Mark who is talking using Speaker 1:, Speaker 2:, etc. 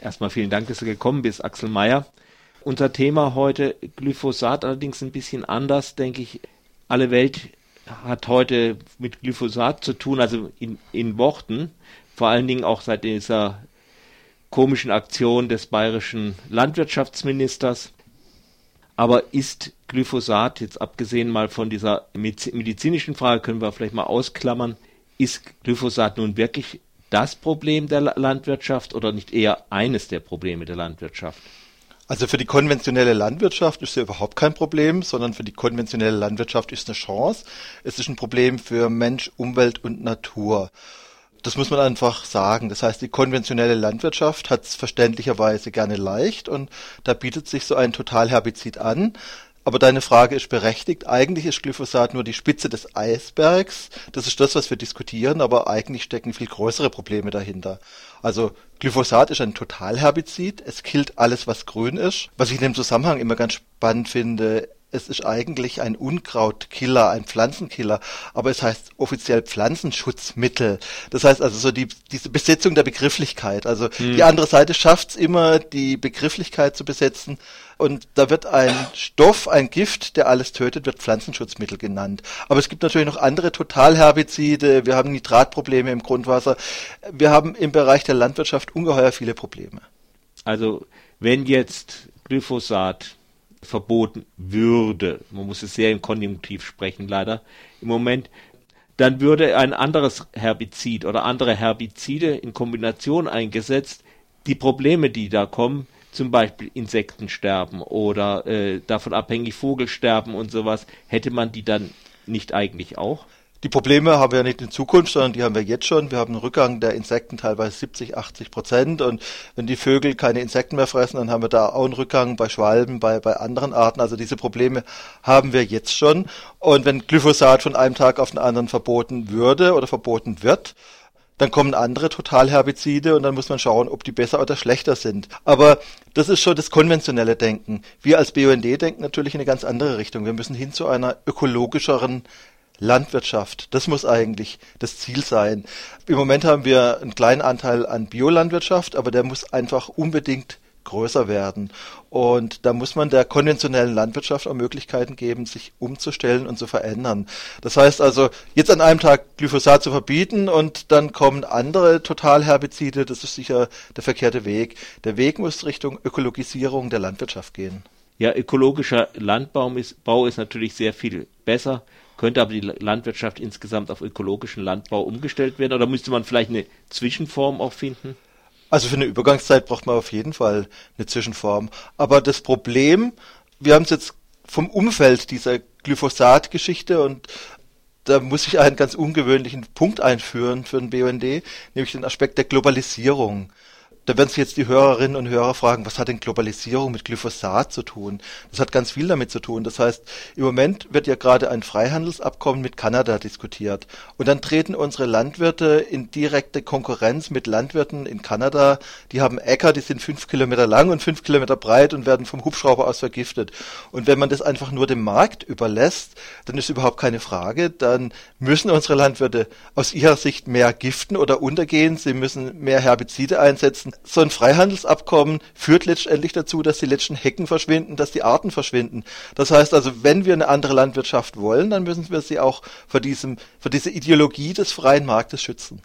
Speaker 1: Erstmal vielen Dank, dass du gekommen bist, Axel Mayer. Unser Thema heute Glyphosat allerdings ein bisschen anders, denke ich. Alle Welt hat heute mit Glyphosat zu tun, also in, in Worten, vor allen Dingen auch seit dieser komischen Aktion des bayerischen Landwirtschaftsministers. Aber ist Glyphosat, jetzt abgesehen mal von dieser medizinischen Frage, können wir vielleicht mal ausklammern, ist Glyphosat nun wirklich das Problem der Landwirtschaft oder nicht eher eines der Probleme der Landwirtschaft?
Speaker 2: Also für die konventionelle Landwirtschaft ist ja überhaupt kein Problem, sondern für die konventionelle Landwirtschaft ist eine Chance. Es ist ein Problem für Mensch, Umwelt und Natur. Das muss man einfach sagen. Das heißt, die konventionelle Landwirtschaft hat es verständlicherweise gerne leicht und da bietet sich so ein Totalherbizid an. Aber deine Frage ist berechtigt. Eigentlich ist Glyphosat nur die Spitze des Eisbergs. Das ist das, was wir diskutieren, aber eigentlich stecken viel größere Probleme dahinter. Also Glyphosat ist ein Totalherbizid. Es killt alles, was grün ist. Was ich in dem Zusammenhang immer ganz spannend finde, es ist eigentlich ein Unkrautkiller, ein Pflanzenkiller, aber es heißt offiziell Pflanzenschutzmittel. Das heißt also so die, diese Besetzung der Begrifflichkeit. Also hm. die andere Seite schafft es immer, die Begrifflichkeit zu besetzen. Und da wird ein Stoff, ein Gift, der alles tötet, wird Pflanzenschutzmittel genannt. Aber es gibt natürlich noch andere Totalherbizide. Wir haben Nitratprobleme im Grundwasser. Wir haben im Bereich der Landwirtschaft ungeheuer viele Probleme.
Speaker 1: Also wenn jetzt Glyphosat verboten würde, man muss es sehr im Konjunktiv sprechen leider. Im Moment, dann würde ein anderes Herbizid oder andere Herbizide in Kombination eingesetzt, die Probleme, die da kommen, zum Beispiel Insektensterben oder äh, davon abhängig Vogelsterben und sowas, hätte man die dann nicht eigentlich auch?
Speaker 2: Die Probleme haben wir ja nicht in Zukunft, sondern die haben wir jetzt schon. Wir haben einen Rückgang der Insekten teilweise 70, 80 Prozent. Und wenn die Vögel keine Insekten mehr fressen, dann haben wir da auch einen Rückgang bei Schwalben, bei, bei anderen Arten. Also diese Probleme haben wir jetzt schon. Und wenn Glyphosat von einem Tag auf den anderen verboten würde oder verboten wird, dann kommen andere Totalherbizide und dann muss man schauen, ob die besser oder schlechter sind. Aber das ist schon das konventionelle Denken. Wir als BUND denken natürlich in eine ganz andere Richtung. Wir müssen hin zu einer ökologischeren Landwirtschaft. Das muss eigentlich das Ziel sein. Im Moment haben wir einen kleinen Anteil an Biolandwirtschaft, aber der muss einfach unbedingt größer werden. Und da muss man der konventionellen Landwirtschaft auch Möglichkeiten geben, sich umzustellen und zu verändern. Das heißt also, jetzt an einem Tag Glyphosat zu verbieten und dann kommen andere Totalherbizide, das ist sicher der verkehrte Weg. Der Weg muss Richtung Ökologisierung der Landwirtschaft gehen.
Speaker 1: Ja, ökologischer Landbau ist, Bau ist natürlich sehr viel besser könnte aber die Landwirtschaft insgesamt auf ökologischen Landbau umgestellt werden oder müsste man vielleicht eine Zwischenform auch finden?
Speaker 2: Also für eine Übergangszeit braucht man auf jeden Fall eine Zwischenform. Aber das Problem, wir haben es jetzt vom Umfeld dieser Glyphosat-Geschichte und da muss ich einen ganz ungewöhnlichen Punkt einführen für den BUND, nämlich den Aspekt der Globalisierung. Da werden sich jetzt die Hörerinnen und Hörer fragen, was hat denn Globalisierung mit Glyphosat zu tun? Das hat ganz viel damit zu tun. Das heißt, im Moment wird ja gerade ein Freihandelsabkommen mit Kanada diskutiert. Und dann treten unsere Landwirte in direkte Konkurrenz mit Landwirten in Kanada. Die haben Äcker, die sind fünf Kilometer lang und fünf Kilometer breit und werden vom Hubschrauber aus vergiftet. Und wenn man das einfach nur dem Markt überlässt, dann ist überhaupt keine Frage. Dann müssen unsere Landwirte aus ihrer Sicht mehr giften oder untergehen. Sie müssen mehr Herbizide einsetzen so ein Freihandelsabkommen führt letztendlich dazu, dass die letzten Hecken verschwinden, dass die Arten verschwinden. Das heißt also, wenn wir eine andere Landwirtschaft wollen, dann müssen wir sie auch vor diesem, vor dieser Ideologie des freien Marktes schützen.